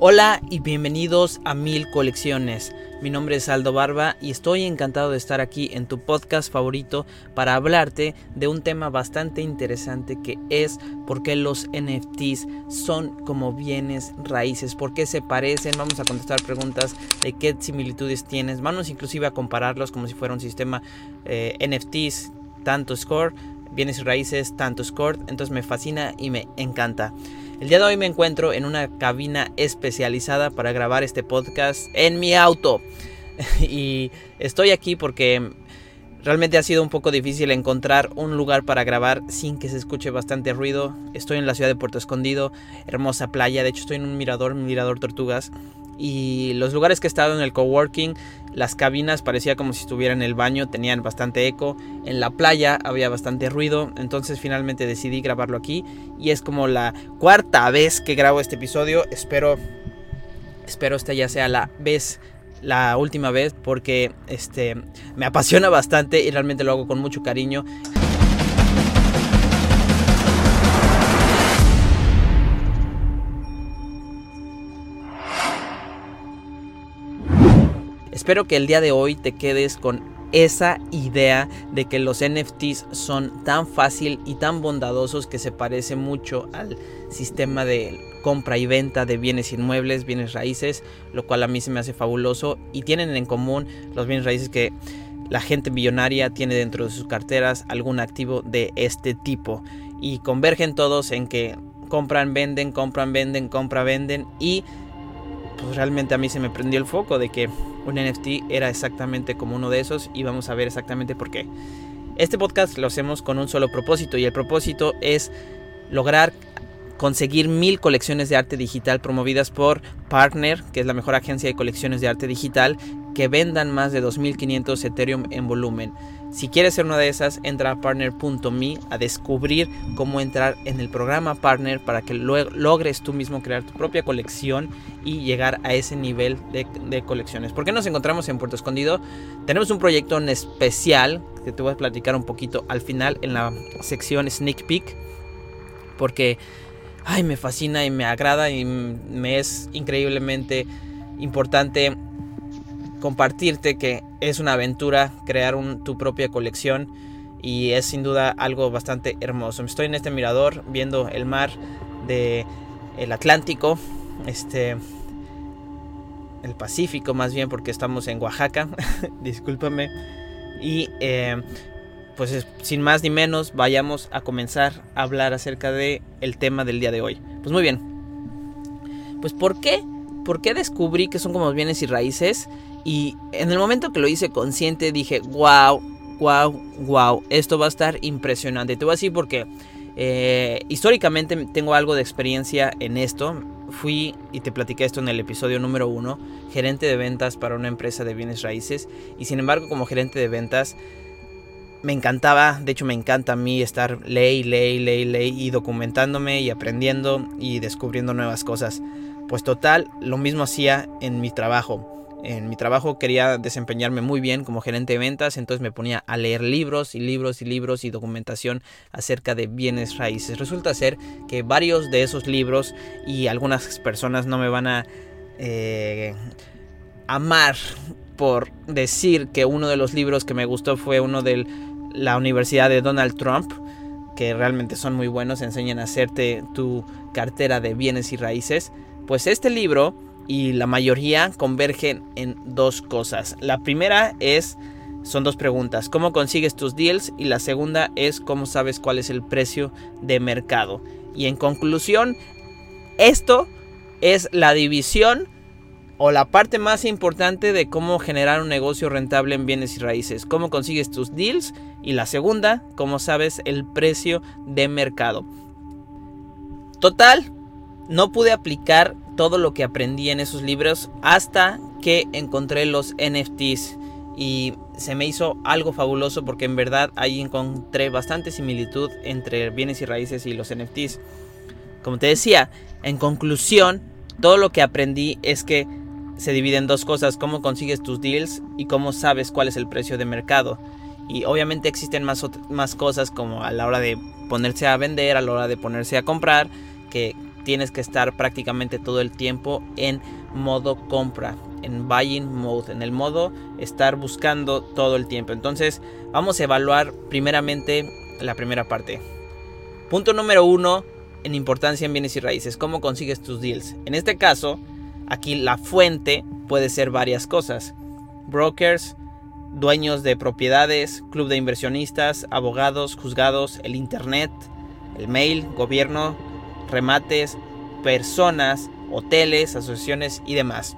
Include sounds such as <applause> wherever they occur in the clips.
Hola y bienvenidos a Mil Colecciones. Mi nombre es Aldo Barba y estoy encantado de estar aquí en tu podcast favorito para hablarte de un tema bastante interesante que es por qué los NFTs son como bienes raíces, por qué se parecen. Vamos a contestar preguntas de qué similitudes tienes. Vamos inclusive a compararlos como si fuera un sistema eh, NFTs, tanto score, bienes raíces, tanto score. Entonces me fascina y me encanta. El día de hoy me encuentro en una cabina especializada para grabar este podcast en mi auto. <laughs> y estoy aquí porque realmente ha sido un poco difícil encontrar un lugar para grabar sin que se escuche bastante ruido. Estoy en la ciudad de Puerto Escondido, hermosa playa. De hecho estoy en un mirador, un mirador tortugas. Y los lugares que he estado en el coworking, las cabinas parecía como si estuviera en el baño, tenían bastante eco. En la playa había bastante ruido, entonces finalmente decidí grabarlo aquí. Y es como la cuarta vez que grabo este episodio. Espero, espero esta ya sea la vez la última vez porque este me apasiona bastante y realmente lo hago con mucho cariño. Espero que el día de hoy te quedes con esa idea de que los NFTs son tan fácil y tan bondadosos que se parece mucho al sistema de compra y venta de bienes inmuebles, bienes raíces, lo cual a mí se me hace fabuloso y tienen en común los bienes raíces que la gente millonaria tiene dentro de sus carteras algún activo de este tipo. Y convergen todos en que compran, venden, compran, venden, compra, venden y pues realmente a mí se me prendió el foco de que un NFT era exactamente como uno de esos y vamos a ver exactamente por qué. Este podcast lo hacemos con un solo propósito y el propósito es lograr conseguir mil colecciones de arte digital promovidas por Partner, que es la mejor agencia de colecciones de arte digital, que vendan más de 2.500 Ethereum en volumen. Si quieres ser una de esas, entra a partner.me a descubrir cómo entrar en el programa Partner para que logres tú mismo crear tu propia colección y llegar a ese nivel de, de colecciones. ¿Por qué nos encontramos en Puerto Escondido? Tenemos un proyecto en especial que te voy a platicar un poquito al final en la sección Sneak Peek. Porque ay, me fascina y me agrada y me es increíblemente importante compartirte que es una aventura crear tu propia colección y es sin duda algo bastante hermoso. Estoy en este mirador viendo el mar de el Atlántico, este el Pacífico más bien porque estamos en Oaxaca, <laughs> discúlpame. Y eh, pues sin más ni menos vayamos a comenzar a hablar acerca de el tema del día de hoy. Pues muy bien. Pues ¿por qué? ¿Por qué descubrí que son como bienes y raíces? Y en el momento que lo hice consciente dije, wow, wow, wow, esto va a estar impresionante. Te voy a decir porque eh, históricamente tengo algo de experiencia en esto. Fui, y te platiqué esto en el episodio número uno, gerente de ventas para una empresa de bienes raíces. Y sin embargo, como gerente de ventas, me encantaba, de hecho me encanta a mí estar ley, ley, ley, ley y documentándome y aprendiendo y descubriendo nuevas cosas. Pues total, lo mismo hacía en mi trabajo. En mi trabajo quería desempeñarme muy bien como gerente de ventas, entonces me ponía a leer libros y libros y libros y documentación acerca de bienes raíces. Resulta ser que varios de esos libros y algunas personas no me van a eh, amar por decir que uno de los libros que me gustó fue uno de la Universidad de Donald Trump, que realmente son muy buenos, enseñan a hacerte tu cartera de bienes y raíces. Pues este libro y la mayoría convergen en dos cosas. La primera es, son dos preguntas, ¿cómo consigues tus deals? Y la segunda es, ¿cómo sabes cuál es el precio de mercado? Y en conclusión, esto es la división o la parte más importante de cómo generar un negocio rentable en bienes y raíces, cómo consigues tus deals y la segunda, cómo sabes el precio de mercado. Total, no pude aplicar todo lo que aprendí en esos libros hasta que encontré los NFTs y se me hizo algo fabuloso porque en verdad ahí encontré bastante similitud entre bienes y raíces y los NFTs. Como te decía, en conclusión, todo lo que aprendí es que se divide en dos cosas, cómo consigues tus deals y cómo sabes cuál es el precio de mercado. Y obviamente existen más, más cosas como a la hora de ponerse a vender, a la hora de ponerse a comprar, que tienes que estar prácticamente todo el tiempo en modo compra, en buying mode, en el modo estar buscando todo el tiempo. Entonces vamos a evaluar primeramente la primera parte. Punto número uno en importancia en bienes y raíces, cómo consigues tus deals. En este caso, aquí la fuente puede ser varias cosas. Brokers, dueños de propiedades, club de inversionistas, abogados, juzgados, el internet, el mail, gobierno, remates, personas, hoteles, asociaciones y demás.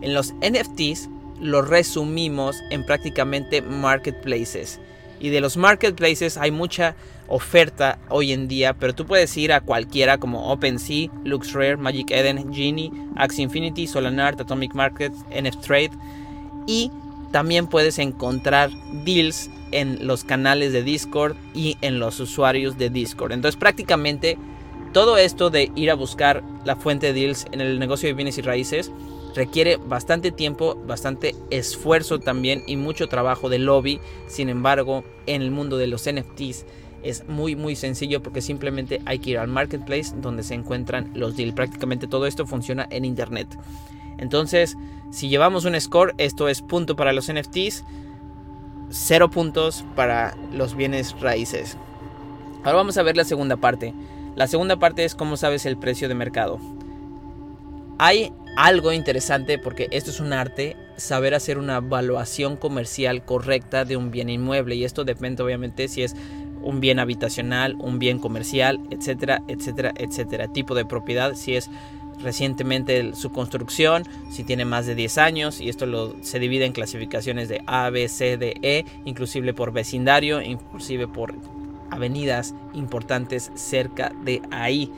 En los NFTs los resumimos en prácticamente marketplaces. Y de los marketplaces hay mucha oferta hoy en día, pero tú puedes ir a cualquiera como OpenSea, LuxRare, Magic Eden, Genie, Axie Infinity, Solanart, Atomic Market, NFTrade y también puedes encontrar deals en los canales de Discord y en los usuarios de Discord. Entonces prácticamente todo esto de ir a buscar la fuente de deals en el negocio de bienes y raíces requiere bastante tiempo, bastante esfuerzo también y mucho trabajo de lobby. Sin embargo, en el mundo de los NFTs es muy muy sencillo porque simplemente hay que ir al marketplace donde se encuentran los deals. Prácticamente todo esto funciona en internet. Entonces, si llevamos un score, esto es punto para los NFTs, cero puntos para los bienes raíces. Ahora vamos a ver la segunda parte. La segunda parte es cómo sabes el precio de mercado. Hay algo interesante porque esto es un arte, saber hacer una evaluación comercial correcta de un bien inmueble y esto depende obviamente si es un bien habitacional, un bien comercial, etcétera, etcétera, etcétera. Tipo de propiedad, si es recientemente su construcción, si tiene más de 10 años, y esto lo, se divide en clasificaciones de A, B, C, D, E, inclusive por vecindario, inclusive por avenidas importantes cerca de ahí.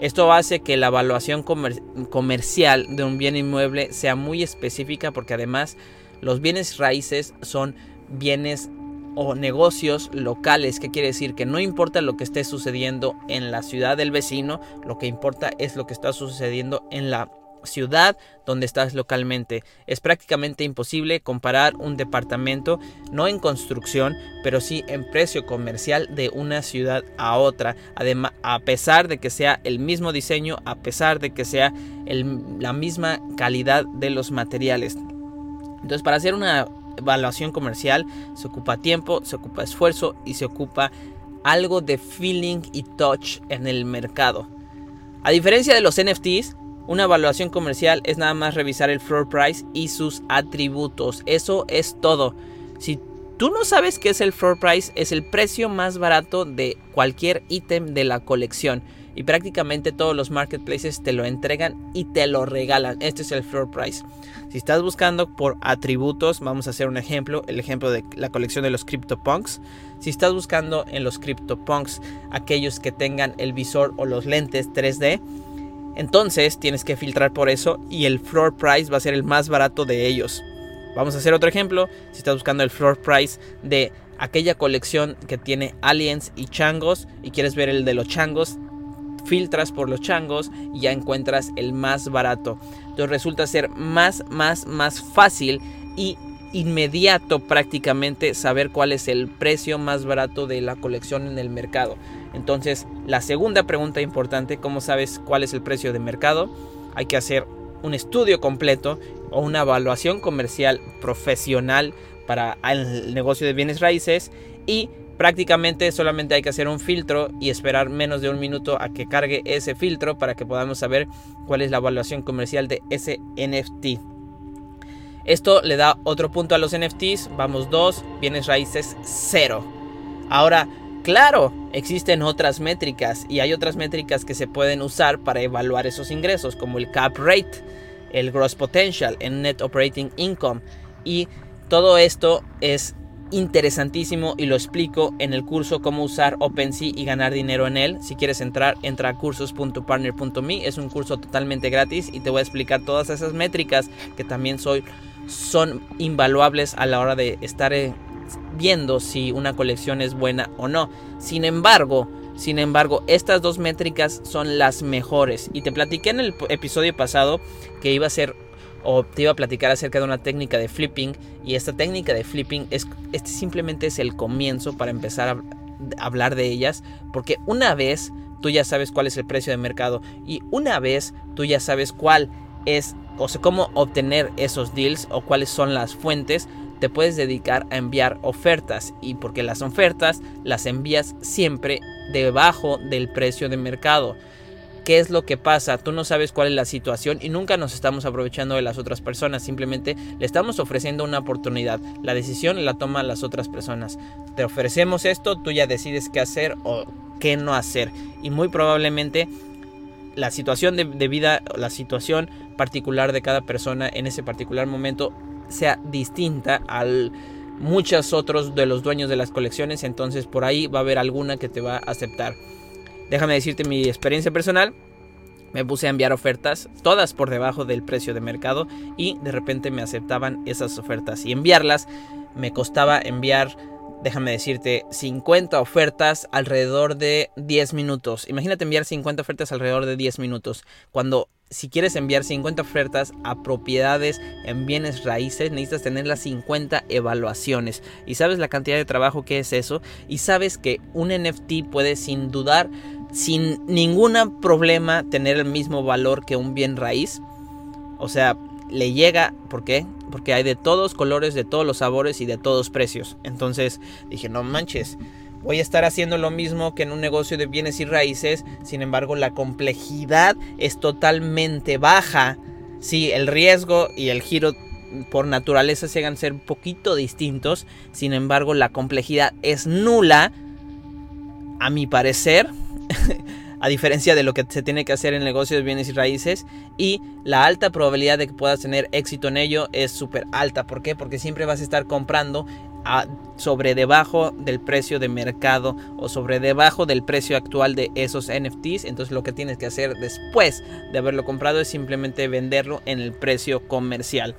Esto hace que la evaluación comercial de un bien inmueble sea muy específica porque además los bienes raíces son bienes o negocios locales, que quiere decir que no importa lo que esté sucediendo en la ciudad del vecino, lo que importa es lo que está sucediendo en la ciudad donde estás localmente. Es prácticamente imposible comparar un departamento, no en construcción, pero sí en precio comercial de una ciudad a otra. Además, a pesar de que sea el mismo diseño, a pesar de que sea la misma calidad de los materiales. Entonces, para hacer una evaluación comercial se ocupa tiempo, se ocupa esfuerzo y se ocupa algo de feeling y touch en el mercado. A diferencia de los NFTs, una evaluación comercial es nada más revisar el floor price y sus atributos. Eso es todo. Si tú no sabes qué es el floor price, es el precio más barato de cualquier ítem de la colección y prácticamente todos los marketplaces te lo entregan y te lo regalan. Este es el floor price. Si estás buscando por atributos, vamos a hacer un ejemplo, el ejemplo de la colección de los CryptoPunks. Si estás buscando en los CryptoPunks aquellos que tengan el visor o los lentes 3D, entonces tienes que filtrar por eso y el floor price va a ser el más barato de ellos. Vamos a hacer otro ejemplo. Si estás buscando el floor price de aquella colección que tiene aliens y changos y quieres ver el de los changos, filtras por los changos y ya encuentras el más barato. Entonces resulta ser más, más, más fácil y inmediato prácticamente saber cuál es el precio más barato de la colección en el mercado. Entonces, la segunda pregunta importante, ¿cómo sabes cuál es el precio de mercado? Hay que hacer un estudio completo o una evaluación comercial profesional para el negocio de bienes raíces y Prácticamente solamente hay que hacer un filtro y esperar menos de un minuto a que cargue ese filtro para que podamos saber cuál es la evaluación comercial de ese NFT. Esto le da otro punto a los NFTs, vamos 2, bienes raíces 0. Ahora, claro, existen otras métricas y hay otras métricas que se pueden usar para evaluar esos ingresos, como el cap rate, el gross potential, el net operating income y todo esto es interesantísimo y lo explico en el curso cómo usar OpenSea y ganar dinero en él. Si quieres entrar, entra a cursos.partner.me. Es un curso totalmente gratis y te voy a explicar todas esas métricas que también soy, son invaluables a la hora de estar viendo si una colección es buena o no. Sin embargo, sin embargo, estas dos métricas son las mejores. Y te platiqué en el episodio pasado que iba a ser o te iba a platicar acerca de una técnica de flipping y esta técnica de flipping es este simplemente es el comienzo para empezar a hablar de ellas porque una vez tú ya sabes cuál es el precio de mercado. Y una vez tú ya sabes cuál es, o sea, cómo obtener esos deals o cuáles son las fuentes, te puedes dedicar a enviar ofertas. Y porque las ofertas las envías siempre debajo del precio de mercado qué es lo que pasa, tú no sabes cuál es la situación y nunca nos estamos aprovechando de las otras personas, simplemente le estamos ofreciendo una oportunidad. La decisión la toman las otras personas. Te ofrecemos esto, tú ya decides qué hacer o qué no hacer. Y muy probablemente la situación de, vida, la situación particular de cada persona en ese particular momento sea distinta al muchos otros de los dueños de las colecciones, entonces por ahí va a haber alguna que te va a aceptar. Déjame decirte mi experiencia personal. Me puse a enviar ofertas, todas por debajo del precio de mercado, y de repente me aceptaban esas ofertas. Y enviarlas me costaba enviar, déjame decirte, 50 ofertas alrededor de 10 minutos. Imagínate enviar 50 ofertas alrededor de 10 minutos. Cuando si quieres enviar 50 ofertas a propiedades en bienes raíces, necesitas tener las 50 evaluaciones. Y sabes la cantidad de trabajo que es eso. Y sabes que un NFT puede sin dudar, sin ningún problema, tener el mismo valor que un bien raíz. O sea, le llega, ¿por qué? Porque hay de todos colores, de todos los sabores y de todos precios. Entonces dije, no manches voy a estar haciendo lo mismo que en un negocio de bienes y raíces, sin embargo la complejidad es totalmente baja. Sí, el riesgo y el giro por naturaleza se hagan ser un poquito distintos, sin embargo la complejidad es nula, a mi parecer. <laughs> a diferencia de lo que se tiene que hacer en negocios de bienes y raíces y la alta probabilidad de que puedas tener éxito en ello es súper alta. ¿Por qué? Porque siempre vas a estar comprando sobre debajo del precio de mercado o sobre debajo del precio actual de esos NFTs. Entonces lo que tienes que hacer después de haberlo comprado es simplemente venderlo en el precio comercial.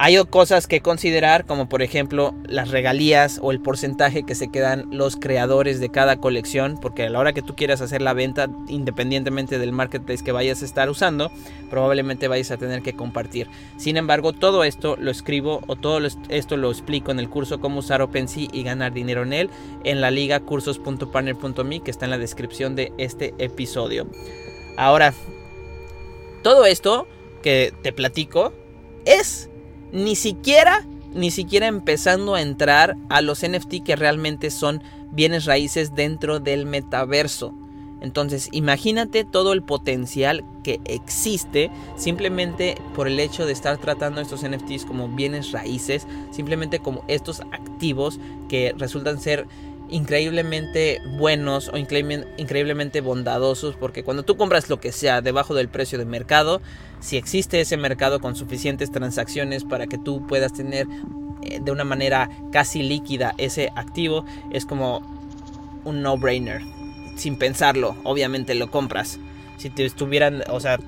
Hay cosas que considerar, como por ejemplo las regalías o el porcentaje que se quedan los creadores de cada colección, porque a la hora que tú quieras hacer la venta, independientemente del marketplace que vayas a estar usando, probablemente vayas a tener que compartir. Sin embargo, todo esto lo escribo o todo esto lo explico en el curso cómo usar OpenSea y ganar dinero en él en la liga cursos.partner.me que está en la descripción de este episodio. Ahora, todo esto que te platico es ni siquiera, ni siquiera empezando a entrar a los NFT que realmente son bienes raíces dentro del metaverso. Entonces, imagínate todo el potencial que existe simplemente por el hecho de estar tratando estos NFTs como bienes raíces, simplemente como estos activos que resultan ser increíblemente buenos o increíblemente bondadosos porque cuando tú compras lo que sea debajo del precio de mercado, si existe ese mercado con suficientes transacciones para que tú puedas tener eh, de una manera casi líquida ese activo, es como un no-brainer. Sin pensarlo, obviamente lo compras. Si te estuvieran, o sea,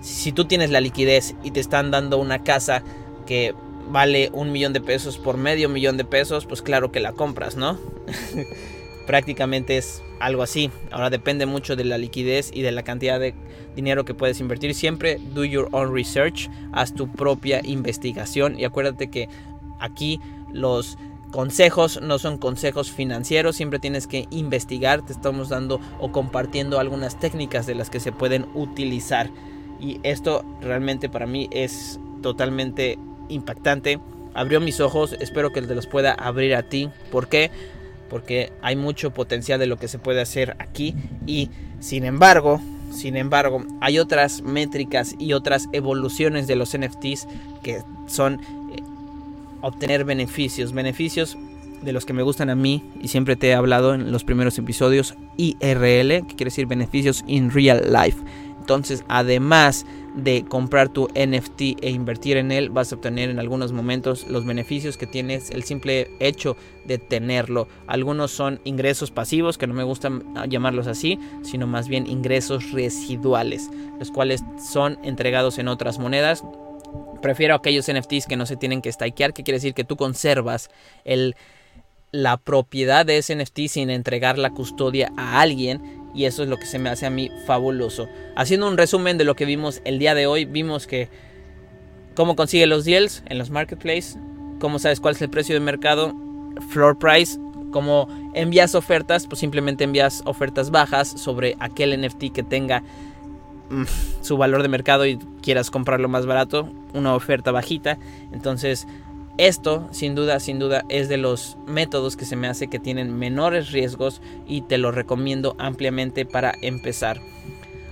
si tú tienes la liquidez y te están dando una casa que vale un millón de pesos por medio millón de pesos, pues claro que la compras, ¿no? <laughs> Prácticamente es algo así. Ahora depende mucho de la liquidez y de la cantidad de dinero que puedes invertir. Siempre do your own research, haz tu propia investigación y acuérdate que aquí los consejos no son consejos financieros, siempre tienes que investigar, te estamos dando o compartiendo algunas técnicas de las que se pueden utilizar. Y esto realmente para mí es totalmente impactante. Abrió mis ojos, espero que te los pueda abrir a ti. ¿Por qué? Porque hay mucho potencial de lo que se puede hacer aquí y sin embargo, sin embargo, hay otras métricas y otras evoluciones de los NFTs que son eh, obtener beneficios, beneficios de los que me gustan a mí y siempre te he hablado en los primeros episodios IRL, que quiere decir beneficios in real life. Entonces, además de comprar tu NFT e invertir en él, vas a obtener en algunos momentos los beneficios que tienes el simple hecho de tenerlo. Algunos son ingresos pasivos, que no me gusta llamarlos así, sino más bien ingresos residuales, los cuales son entregados en otras monedas. Prefiero aquellos NFTs que no se tienen que stakear, que quiere decir que tú conservas el la propiedad de ese NFT sin entregar la custodia a alguien y eso es lo que se me hace a mí fabuloso. Haciendo un resumen de lo que vimos el día de hoy, vimos que cómo consigue los deals en los marketplaces, cómo sabes cuál es el precio de mercado, floor price, Como envías ofertas, pues simplemente envías ofertas bajas sobre aquel NFT que tenga mm, su valor de mercado y quieras comprarlo más barato, una oferta bajita. Entonces, esto, sin duda, sin duda, es de los métodos que se me hace que tienen menores riesgos y te lo recomiendo ampliamente para empezar.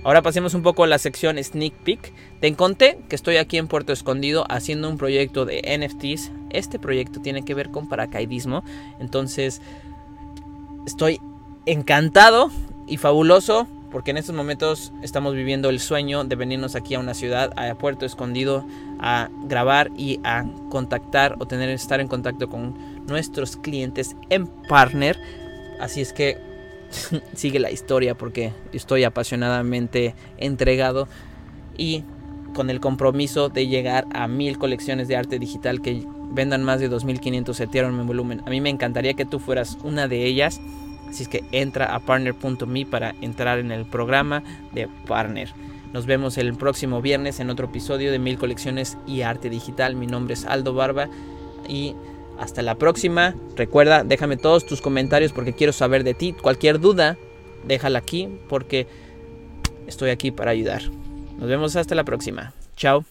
Ahora pasemos un poco a la sección Sneak Peek. Te conté que estoy aquí en Puerto Escondido haciendo un proyecto de NFTs. Este proyecto tiene que ver con paracaidismo. Entonces, estoy encantado y fabuloso porque en estos momentos estamos viviendo el sueño de venirnos aquí a una ciudad, a Puerto Escondido, a grabar y a contactar o tener estar en contacto con nuestros clientes en partner. Así es que <laughs> sigue la historia porque estoy apasionadamente entregado y con el compromiso de llegar a mil colecciones de arte digital que vendan más de 2500 Ethereum en volumen. A mí me encantaría que tú fueras una de ellas Así es que entra a partner.me para entrar en el programa de Partner. Nos vemos el próximo viernes en otro episodio de Mil Colecciones y Arte Digital. Mi nombre es Aldo Barba y hasta la próxima. Recuerda, déjame todos tus comentarios porque quiero saber de ti. Cualquier duda, déjala aquí porque estoy aquí para ayudar. Nos vemos hasta la próxima. Chao.